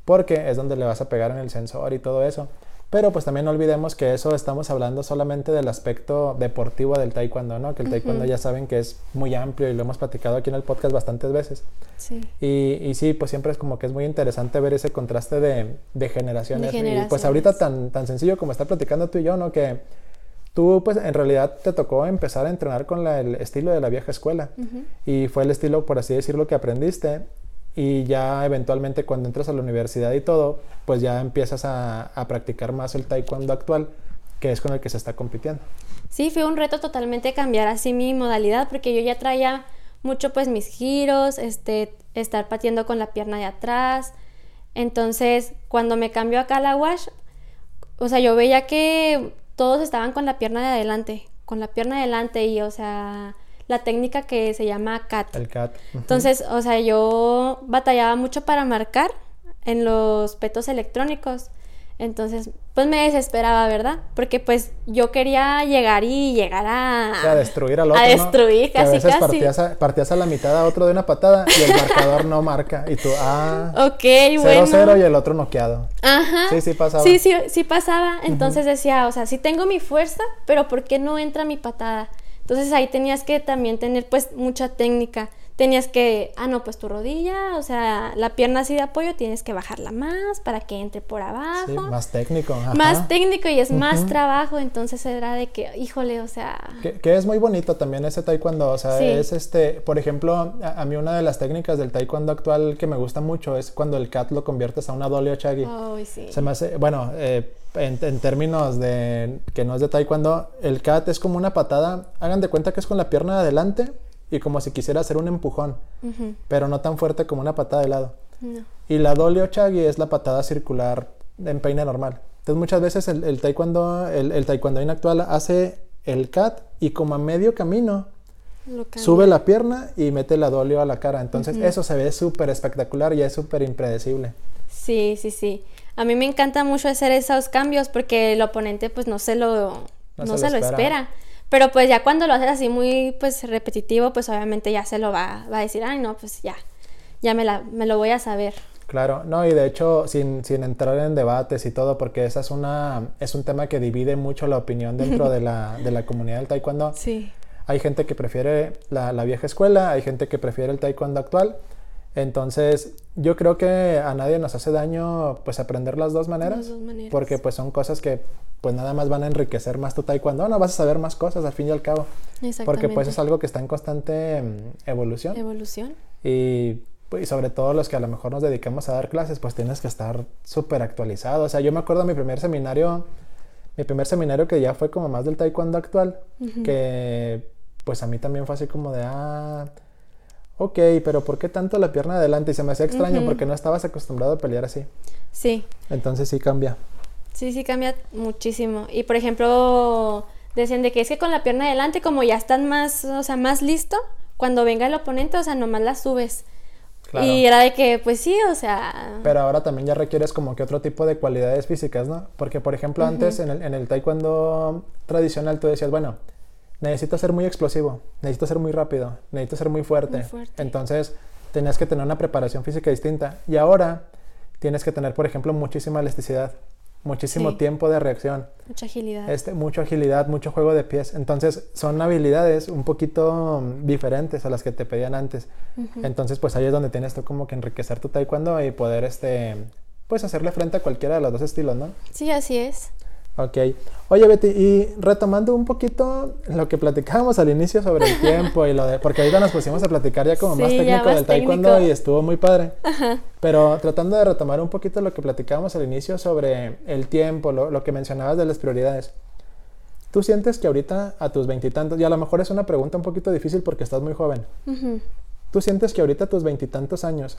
porque es donde le vas a pegar en el sensor y todo eso. Pero pues también no olvidemos que eso estamos hablando solamente del aspecto deportivo del taekwondo, ¿no? Que el taekwondo ya saben que es muy amplio y lo hemos platicado aquí en el podcast bastantes veces. Sí. Y, y sí, pues siempre es como que es muy interesante ver ese contraste de, de generaciones. De Y pues ahorita tan, tan sencillo como está platicando tú y yo, ¿no? Que tú pues en realidad te tocó empezar a entrenar con la- el estilo de la vieja escuela. Y fue el estilo, por así decirlo, que aprendiste. Y ya eventualmente cuando entras a la universidad y todo, pues ya empiezas a, practicar más el taekwondo actual, que es con el que se está compitiendo. Sí, fue un reto totalmente cambiar así mi modalidad porque yo ya traía mucho pues mis giros, este, estar pateando con la pierna de atrás. Entonces, cuando me cambió acá a la o sea, yo veía que todos estaban con la pierna de adelante, con la pierna de adelante y, o sea, la técnica que se llama cat. El CAT. Entonces, o sea, yo batallaba mucho para marcar en los petos electrónicos. Entonces, pues me desesperaba, ¿verdad? Porque pues yo quería llegar y llegar a... O sea, destruir al a otro. ¿no? destruir, Que a casi, veces casi. Partías a, partías a la mitad a otro de una patada y el marcador no marca. Y tú, ah, Ok, 0-0 bueno. y el otro noqueado. Ajá. Sí, sí pasaba. Sí, sí, sí pasaba. Entonces decía, o sea, sí tengo mi fuerza, pero ¿por qué no entra mi patada? Entonces ahí tenías que también tener pues mucha técnica. Tenías que, ah, no, pues tu rodilla, o sea, la pierna así de apoyo, tienes que bajarla más para que entre por abajo. Sí, más técnico. ajá. más técnico y es más trabajo, entonces era de que, híjole, o sea, Que, que es muy bonito también ese taekwondo, o sea, Sí. es este, por ejemplo, a, a mí una de las técnicas del taekwondo actual que me gusta mucho es cuando el cat lo conviertes a una dolly o chagi. ay, sí. Se me hace, bueno, eh, en, en términos de que no es de taekwondo, el cat es como una patada, hagan de cuenta que es con la pierna de adelante y como si quisiera hacer un empujón, pero no tan fuerte como una patada de lado. no. Y la dolly o chagi es la patada circular en peine normal. Entonces muchas veces el, el taekwondo, el, el taekwondoín actual hace el cat y como a medio camino sube la pierna y mete la dolly a la cara. Entonces eso se ve súper espectacular y es súper impredecible. Sí, sí, sí. A mí me encanta mucho hacer esos cambios porque el oponente pues no se lo, no se lo espera. Pero pues ya cuando lo haces así muy pues repetitivo, pues obviamente ya se lo va, va a decir, ay no, pues ya. ya me, la, me lo voy a saber. Claro, no, y de hecho, sin, sin entrar en debates y todo, porque esa es una, es un tema que divide mucho la opinión dentro de la, de la comunidad del taekwondo. Sí. Hay gente que prefiere la, la vieja escuela, hay gente que prefiere el taekwondo actual. Entonces, yo creo que a nadie nos hace daño pues aprender las dos maneras, Las dos maneras. porque pues son cosas que pues nada más van a enriquecer más tu taekwondo, no vas a saber más cosas al fin y al cabo, porque pues es algo que está en constante mm, evolución Evolución. y, pues, y sobre todo los que a lo mejor nos dedicamos a dar clases, pues tienes que estar súper actualizado. O sea, yo me acuerdo de mi primer seminario, mi primer seminario que ya fue como más del taekwondo actual, que pues a mí también fue así como de, ah, ok, pero ¿por qué tanto la pierna adelante? Y se me hacía extraño Ujú. porque no estabas acostumbrado a pelear así. Sí. Entonces sí cambia. Sí, sí cambia muchísimo. Y por ejemplo, decían de que es que con la pierna adelante, como ya están más, o sea, más listo, cuando venga el oponente, o sea, nomás la subes. Claro. Y era de que, pues sí, o sea. Pero ahora también ya requieres como que otro tipo de cualidades físicas, ¿no? Porque, por ejemplo, antes en el, en el taekwondo tradicional tú decías, bueno, necesito ser muy explosivo, necesito ser muy rápido, necesito ser muy fuerte. Muy fuerte. Entonces, tenías que tener una preparación física distinta. Y ahora tienes que tener, por ejemplo, muchísima elasticidad, muchísimo Sí. tiempo de reacción, Mucha agilidad. este, mucha agilidad, mucho juego de pies. Entonces, son habilidades un poquito mm, diferentes a las que te pedían antes. Entonces, pues ahí es donde tienes tú como que enriquecer tu taekwondo y poder, este, pues hacerle frente a cualquiera de los dos estilos, ¿no? Sí, así es. Ok. Oye, Betty, y retomando un poquito lo que platicábamos al inicio sobre el tiempo y lo de, porque ahorita nos pusimos a platicar ya como más Sí, técnico más del taekwondo técnico. y estuvo muy padre. Pero tratando de retomar un poquito lo que platicábamos al inicio sobre el tiempo, lo, lo que mencionabas de las prioridades. ¿Tú sientes que ahorita a tus veintitantos, y a lo mejor es una pregunta un poquito difícil porque estás muy joven. ¿Tú sientes que ahorita a tus veintitantos años,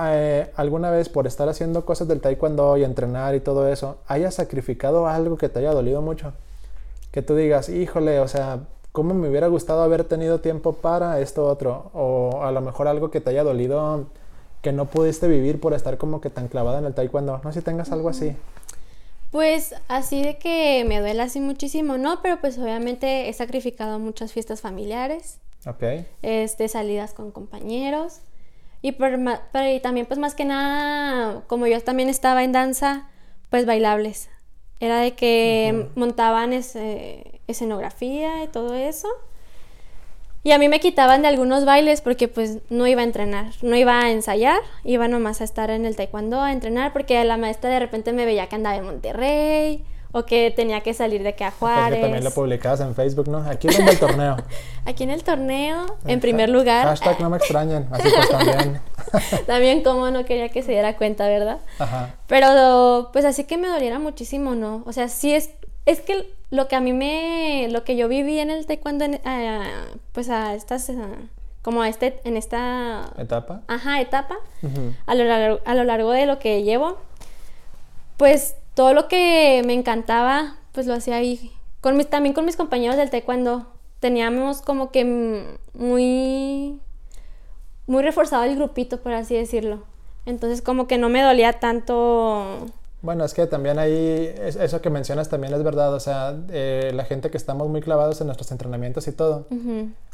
eh, alguna vez por estar haciendo cosas del taekwondo y entrenar y todo eso, hayas sacrificado algo que te haya dolido mucho? Que tú digas, híjole, o sea, ¿cómo me hubiera gustado haber tenido tiempo para esto otro? O a lo mejor algo que te haya dolido que no pudiste vivir por estar como que tan clavada en el taekwondo. No sé si tengas algo así. Pues así de que me duele así muchísimo, ¿no? Pero pues obviamente he sacrificado muchas fiestas familiares, Ok. este, salidas con compañeros. Y, por pero y también pues más que nada, como yo también estaba en danza, pues bailables. Era de que montaban ese- escenografía y todo eso. Y a mí me quitaban de algunos bailes porque pues no iba a entrenar, no iba a ensayar, iba nomás a estar en el taekwondo a entrenar porque la maestra de repente me veía que andaba en Monterrey o que tenía que salir de que a Pues que Juárez. también lo publicabas en Facebook, ¿no? Aquí rumbo al torneo. Aquí en el torneo, en primer lugar, Hashtag no me extrañen. Así pues también. también como no quería que se diera cuenta, ¿verdad? Ajá. Pero pues así que me doliera muchísimo, ¿no? O sea, sí es, es que lo que a mí me, lo que yo viví en el taekwondo, en- ah, pues a estas, ah, como a este, en esta, ¿Etapa? ajá, etapa, Ujú. a lo, largo, a lo largo de lo que llevo, pues todo lo que me encantaba, pues lo hacía ahí. Con mis, también con mis compañeros del taekwondo. Teníamos como que muy, muy reforzado el grupito, por así decirlo. Entonces como que no me dolía tanto. Bueno, es que también ahí, es- eso que mencionas también es verdad, o sea, eh, la gente que estamos muy clavados en nuestros entrenamientos y todo,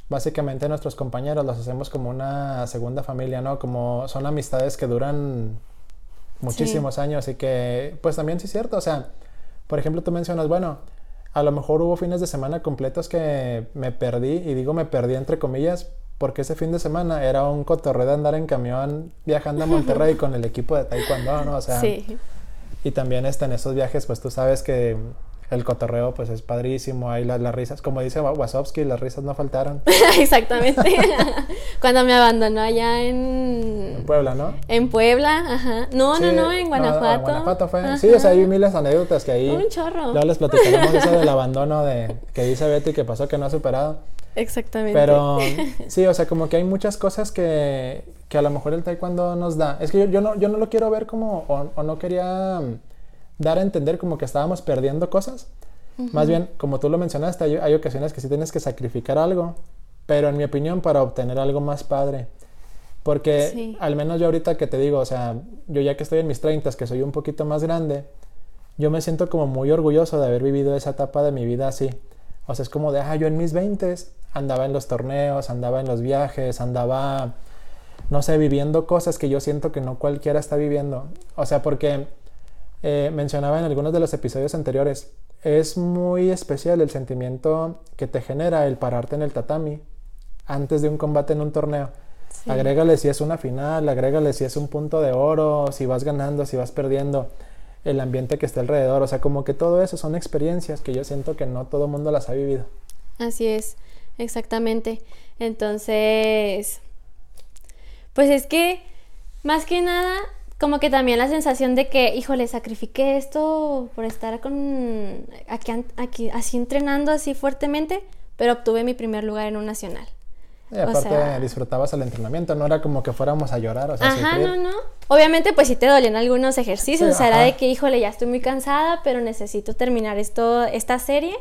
básicamente nuestros compañeros los hacemos como una segunda familia, ¿no? Como son amistades que duran muchísimos años y que, pues también sí es cierto, o sea, por ejemplo, tú mencionas, bueno, a lo mejor hubo fines de semana completos que me perdí, y digo me perdí entre comillas, porque ese fin de semana era un cotorreo de andar en camión viajando a Monterrey con el equipo de Taekwondo, ¿no? O sea, sí. y también este, en esos viajes, pues tú sabes que el cotorreo pues es padrísimo, hay las, las risas, como dice Wa- Wasowski, las risas no faltaron Exactamente. Cuando me abandonó allá en en, Puebla, ¿no? en Puebla, ajá. No, Sí, no, no, en Guanajuato. en Guanajuato fue. Ajá. Sí, o sea, hay miles de anécdotas que ahí... Un chorro. Luego les platicaremos eso del abandono de que dice Betty que pasó que no ha superado. Exactamente. Pero sí, o sea, como que hay muchas cosas que, que a lo mejor el taekwondo nos da. Es que yo, yo, no, yo no lo quiero ver como, o, o no quería dar a entender como que estábamos perdiendo cosas. Más bien, como tú lo mencionaste, hay, hay ocasiones que sí tienes que sacrificar algo, pero en mi opinión para obtener algo más padre. Porque Sí. al menos yo ahorita que te digo, o sea, yo ya que estoy en mis 30, que soy un poquito más grande, yo me siento como muy orgulloso de haber vivido esa etapa de mi vida así. O sea, es como de, ah, yo en mis 20 andaba en los torneos, andaba en los viajes, andaba no sé, viviendo cosas que yo siento que no cualquiera está viviendo. O sea, porque eh, mencionaba en algunos de los episodios anteriores, es muy especial el sentimiento que te genera el pararte en el tatami antes de un combate en un torneo. Agrégale si es una final, agrégale si es un punto de oro, si vas ganando, si vas perdiendo, el ambiente que está alrededor. O sea, como que todo eso son experiencias que yo siento que no todo mundo las ha vivido. Así es, exactamente. Entonces, pues es que, más que nada, como que también la sensación de que, híjole, sacrifiqué esto por estar con aquí, aquí así entrenando así fuertemente, pero obtuve mi primer lugar en un nacional. Y aparte disfrutabas el entrenamiento, no era como que fuéramos a llorar, o sea, Ajá, no, no. Obviamente pues sí te dolían algunos ejercicios, o sea, era de que, híjole, ya estoy muy cansada, pero necesito terminar esto, esta serie.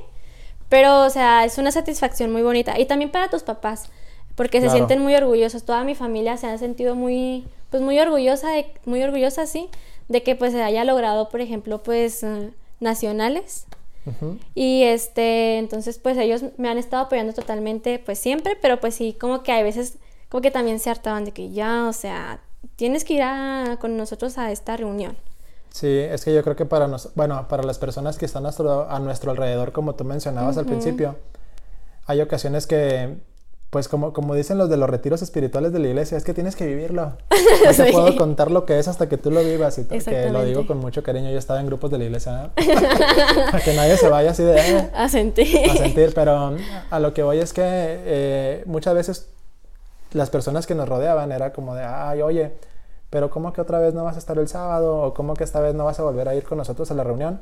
Pero, o sea, es una satisfacción muy bonita. Y también para tus papás, porque se sienten muy orgullosos. Toda mi familia se ha sentido muy, pues muy orgullosa, de, muy orgullosa, sí, de que pues se haya logrado, por ejemplo, pues eh, nacionales. Y este, entonces pues ellos me han estado apoyando totalmente, pues siempre, pero pues sí, como que hay veces, como que también se hartaban de que ya, o sea, tienes que ir con nosotros a esta reunión. Sí, es que yo creo que para nos, bueno, para las personas que están a nuestro, a nuestro alrededor, como tú mencionabas al principio, hay ocasiones que pues como, como dicen los de los retiros espirituales de la iglesia, es que tienes que vivirlo. No te puedo contar lo que es hasta que tú lo vivas. Y que lo digo con mucho cariño. Yo estaba en grupos de la iglesia. Para que nadie se vaya así de... Eh, a sentir. A sentir. Pero a lo que voy es que eh, muchas veces las personas que nos rodeaban era como de, ay, oye, pero ¿cómo que otra vez no vas a estar el sábado? ¿O cómo que esta vez no vas a volver a ir con nosotros a la reunión?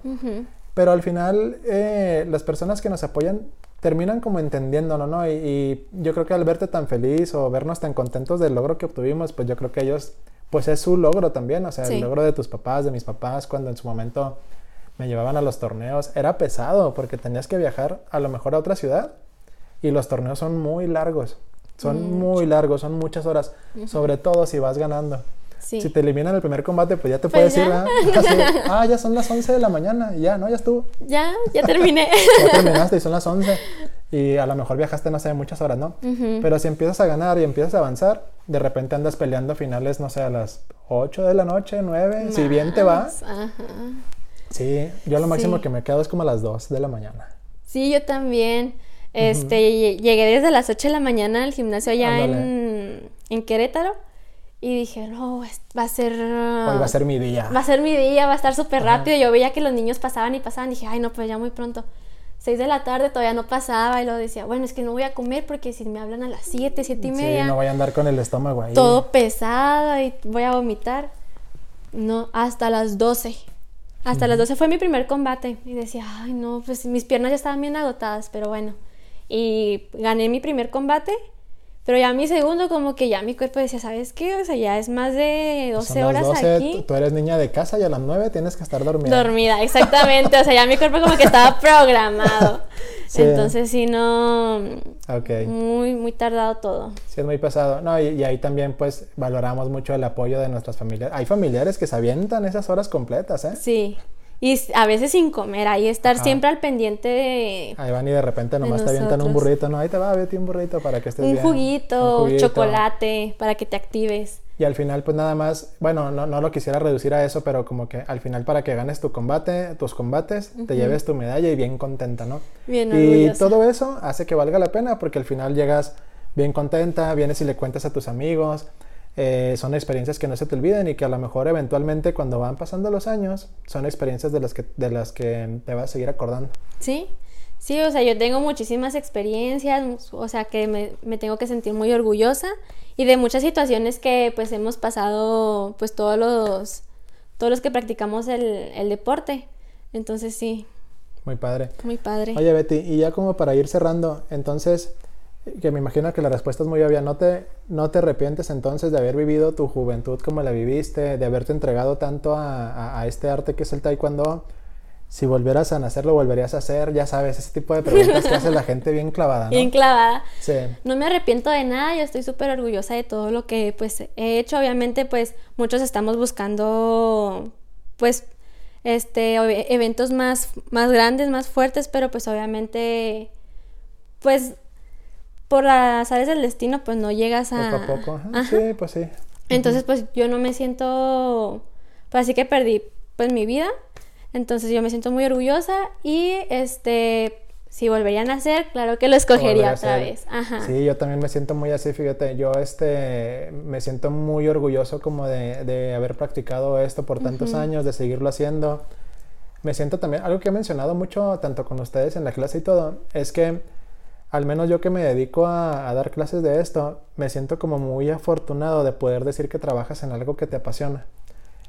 Pero al final eh, las personas que nos apoyan terminan como entendiéndolo, ¿no? Y, yo creo que al verte tan feliz o vernos tan contentos del logro que obtuvimos, pues yo creo que ellos, pues es su logro también, o sea, el logro de tus papás, de mis papás, cuando en su momento me llevaban a los torneos, era pesado porque tenías que viajar a lo mejor a otra ciudad y los torneos son muy largos, son muy largos, son muchas horas, sobre todo si vas ganando. Si te eliminan el primer combate, pues ya te pues puedes ir. ah, ya son las 11 de la mañana. ya, ¿no? Ya estuvo. Ya, ya terminé. ya terminaste y son las 11. Y a lo mejor viajaste, no sé, muchas horas, ¿no? Pero si empiezas a ganar y empiezas a avanzar, de repente andas peleando finales, no sé, a las 8 de la noche, 9. Si bien te va. Ajá. Sí, yo lo máximo que me quedo es como a las 2 de la mañana. Sí, yo también. Este, llegué desde las 8 de la mañana al gimnasio allá en, en Querétaro. Y dije, no, va a ser... Hoy va a ser mi día. Va a ser mi día, va a estar súper rápido. Yo veía que los niños pasaban y pasaban. Dije, ay, no, pues ya muy pronto. Seis de la tarde todavía no pasaba. Y luego decía, bueno, es que no voy a comer porque si me hablan a las siete, siete y media... Sí, no voy a andar con el estómago ahí. Todo pesado y voy a vomitar. No, hasta las doce. Hasta las doce fue mi primer combate. Y decía, ay, no, pues mis piernas ya estaban bien agotadas, pero bueno. Y gané mi primer combate pero ya mi segundo, como que ya mi cuerpo decía, ¿sabes qué? O sea, ya es más de 12 horas aquí. Tú eres niña de casa y a las 9 tienes que estar dormida. Dormida, exactamente. o sea, ya mi cuerpo como que estaba programado. Entonces, sí, no. Okay. Muy, muy tardado todo. Sí, es muy pesado. No, y, y, ahí también, pues, valoramos mucho el apoyo de nuestras familias. Hay familiares que se avientan esas horas completas, ¿eh? Sí. Y a veces sin comer, ahí estar siempre al pendiente de... Ahí van y de repente nomás te avientan un burrito, ¿no? Ahí te va, vete un burrito para que estés un bien. Juguito, un juguito, chocolate, para que te actives. Y al final, pues nada más, bueno, no, no, lo quisiera reducir a eso, pero como que al final para que ganes tu combate, tus combates, te lleves tu medalla y bien contenta, ¿no? Bien Y todo eso hace que valga la pena porque al final llegas bien contenta, vienes y le cuentas a tus amigos, eh, son experiencias que no se te olviden y que a lo mejor eventualmente cuando van pasando los años son experiencias de las que, de las que te vas a seguir acordando. Sí, sí, o sea, yo tengo muchísimas experiencias, o sea, que me, me tengo que sentir muy orgullosa y de muchas situaciones que pues hemos pasado pues todos los, todos los que practicamos el, el deporte. Entonces sí. Muy padre. Muy padre. Oye Betty, y ya como para ir cerrando, entonces que me imagino que la respuesta es muy obvia. ¿No te, ¿No te arrepientes entonces de haber vivido tu juventud como la viviste, de haberte entregado tanto a, a, este arte que es el taekwondo? Si volvieras a nacer, ¿lo volverías a hacer? Ya sabes, ese tipo de preguntas que hace la gente bien clavada, ¿no? Bien clavada. Sí. No me arrepiento de nada, yo estoy súper orgullosa de todo lo que pues he hecho. Obviamente, pues muchos estamos buscando pues este eventos más, más grandes, más fuertes, pero pues obviamente pues por las áreas del destino, pues no llegas a... Poco a poco, ajá. Sí, pues sí. Entonces, pues yo no me siento, pues así que perdí, pues mi vida. Entonces yo me siento muy orgullosa y este, si volverían a hacer, claro que lo escogería otra vez. Ajá. Sí, yo también me siento muy así, fíjate, yo este, me siento muy orgulloso como de, de haber practicado esto por tantos años, de seguirlo haciendo. Me siento también, algo que he mencionado mucho tanto con ustedes en la clase y todo, es que al menos yo que me dedico a, dar clases de esto, me siento como muy afortunado de poder decir que trabajas en algo que te apasiona.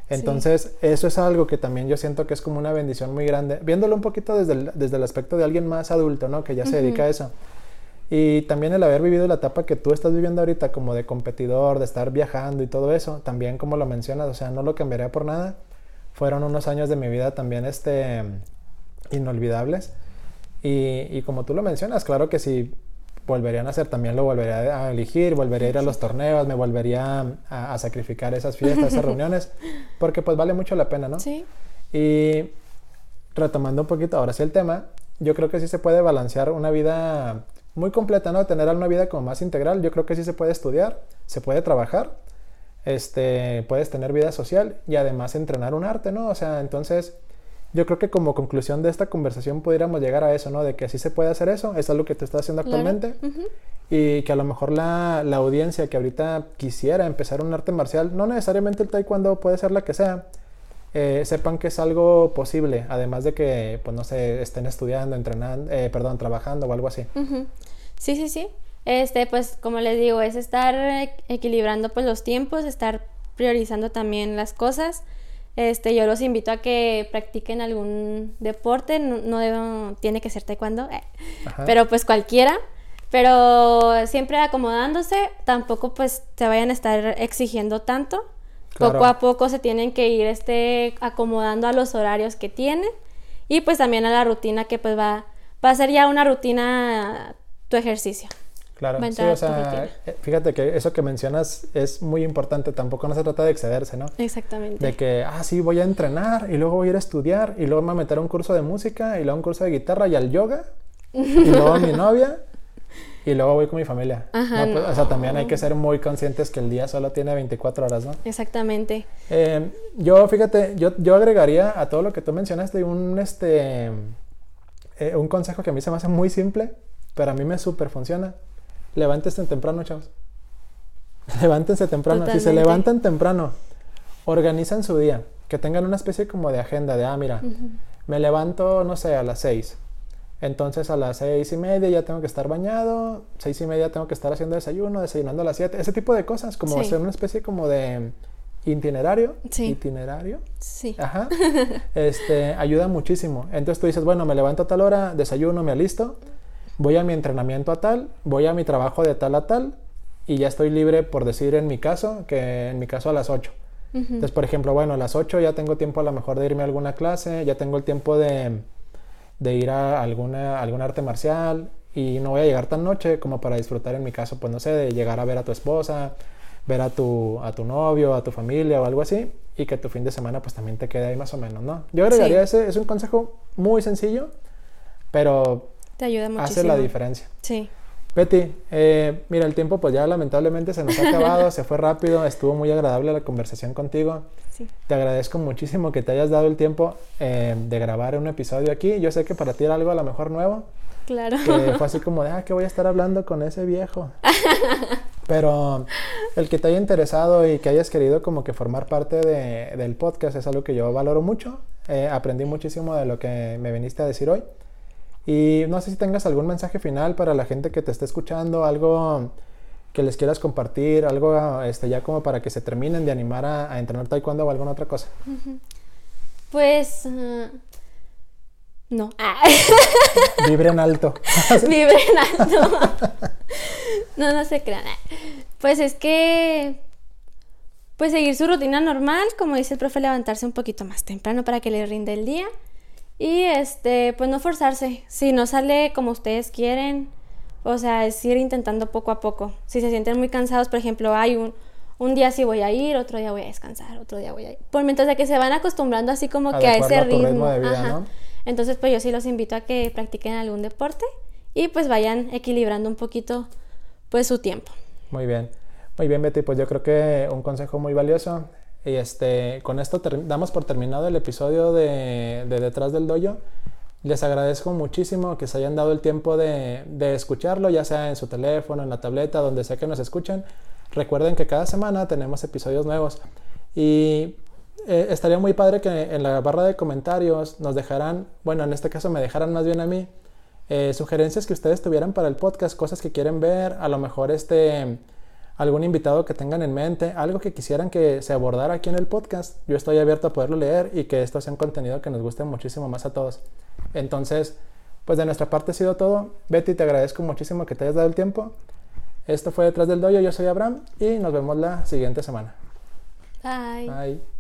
Entonces, eso es algo que también yo siento que es como una bendición muy grande, viéndolo un poquito desde el, desde el aspecto de alguien más adulto, ¿no? Que ya se dedica a eso. Y también el haber vivido la etapa que tú estás viviendo ahorita como de competidor, de estar viajando y todo eso, también como lo mencionas, o sea, no lo cambiaría por nada. Fueron unos años de mi vida también este, inolvidables. Y, como tú lo mencionas, claro que si volverían a hacer, también lo volvería a elegir, volvería a ir a los torneos, me volvería a, sacrificar esas fiestas, esas reuniones, porque pues vale mucho la pena, ¿no? Sí. Y retomando un poquito ahora sí el tema, yo creo que sí se puede balancear una vida muy completa, ¿no? Tener una vida como más integral, yo creo que sí se puede estudiar, se puede trabajar, este, puedes tener vida social y además entrenar un arte, ¿no? O sea, entonces yo creo que como conclusión de esta conversación pudiéramos llegar a eso, ¿no? De que así se puede hacer eso, es algo que te estás haciendo actualmente y que a lo mejor la, la, audiencia que ahorita quisiera empezar un arte marcial, no necesariamente el taekwondo puede ser la que sea, eh, sepan que es algo posible, además de que, pues no sé, estén estudiando, entrenando, eh, perdón, trabajando o algo así. Sí, sí, sí. Este, pues como les digo, es estar equilibrando pues los tiempos, estar priorizando también las cosas. Este, yo los invito a que practiquen algún deporte, no, tiene que ser taekwondo, eh, pero pues cualquiera, pero siempre acomodándose, tampoco pues se vayan a estar exigiendo tanto. Poco a poco se tienen que ir este, acomodando a los horarios que tienen y pues también a la rutina que pues va, va a ser ya una rutina tu ejercicio. Claro, sí, o sea, eh, fíjate que eso que mencionas es muy importante, tampoco no se trata de excederse, ¿no? Exactamente. De que, ah, sí, voy a entrenar y luego voy a ir a estudiar y luego me voy a meter a un curso de música y luego un curso de guitarra y al yoga y luego a mi novia y luego voy con mi familia. Ajá, pues, O sea, también hay que ser muy conscientes que el día solo tiene 24 horas, ¿no? Exactamente. Eh, yo, fíjate, yo, yo agregaría a todo lo que tú mencionaste un, este, eh, un consejo que a mí se me hace muy simple, pero a mí me súper funciona levántense temprano, chavos. Levántense temprano. Si se levantan temprano, organizan su día, que tengan una especie como de agenda de, ah, mira, me levanto, no sé, a las seis. Entonces a las seis y media ya tengo que estar bañado, seis y media tengo que estar haciendo desayuno, desayunando a las siete, ese tipo de cosas, como hacer una especie como de itinerario. Sí. Itinerario. Sí. Ajá. Este, ayuda muchísimo. Entonces tú dices, bueno, me levanto a tal hora, desayuno, me alisto, voy a mi entrenamiento a tal, voy a mi trabajo de tal a tal y ya estoy libre, por decir en mi caso, que en mi caso a las 8. Entonces, por ejemplo, bueno, a las 8 ya tengo tiempo a lo mejor de irme a alguna clase, ya tengo el tiempo de, de ir a alguna, algún arte marcial y no voy a llegar tan noche como para disfrutar en mi caso, pues no sé, de llegar a ver a tu esposa, ver a tu, a tu novio, a tu familia o algo así y que tu fin de semana pues también te quede ahí más o menos, ¿no? Yo agregaría ese, es un consejo muy sencillo, pero ayuda muchísimo. Hace la diferencia. Sí. Betty, eh, mira, el tiempo pues ya lamentablemente se nos ha acabado, se fue rápido, estuvo muy agradable la conversación contigo. Sí. Te agradezco muchísimo que te hayas dado el tiempo eh, de grabar un episodio aquí. Yo sé que para ti era algo a lo mejor nuevo. Claro. Que fue así como de, ah, que voy a estar hablando con ese viejo. Pero el que te haya interesado y que hayas querido como que formar parte de, del podcast es algo que yo valoro mucho. Eh, aprendí muchísimo de lo que me viniste a decir hoy. Y no sé si tengas algún mensaje final para la gente que te esté escuchando, algo que les quieras compartir, algo este, ya como para que se terminen de animar a, entrenar taekwondo o alguna otra cosa. Pues... Uh, no. Vibren alto. Vibren alto. no, no se crean. Pues es que... Pues seguir su rutina normal, como dice el profe, levantarse un poquito más temprano para que le rinde el día y este, pues no forzarse. Si no sale como ustedes quieren, o sea, es ir intentando poco a poco. Si se sienten muy cansados, por ejemplo, hay un, un día sí voy a ir, otro día voy a descansar, otro día voy a ir. Por mientras de que se van acostumbrando así como que a ese ritmo. Entonces, pues yo sí los invito a que practiquen algún deporte y pues vayan equilibrando un poquito pues su tiempo. Muy bien. Muy bien, Betty, pues yo creo que un consejo muy valioso. Y este, con esto damos por terminado el episodio de, de Detrás del Doyo. Les agradezco muchísimo que se hayan dado el tiempo de, de, escucharlo, ya sea en su teléfono, en la tableta, donde sea que nos escuchen. Recuerden que cada semana tenemos episodios nuevos. Y eh, estaría muy padre que en la barra de comentarios nos dejaran, bueno, en este caso me dejaran más bien a mí, eh, sugerencias que ustedes tuvieran para el podcast, cosas que quieren ver, a lo mejor este algún invitado que tengan en mente, algo que quisieran que se abordara aquí en el podcast. Yo estoy abierto a poderlo leer y que esto sea un contenido que nos guste muchísimo más a todos. Entonces, pues de nuestra parte ha sido todo. Betty, te agradezco muchísimo que te hayas dado el tiempo. Esto fue Detrás del Doyo, yo soy Abraham y nos vemos la siguiente semana. Bye. Bye.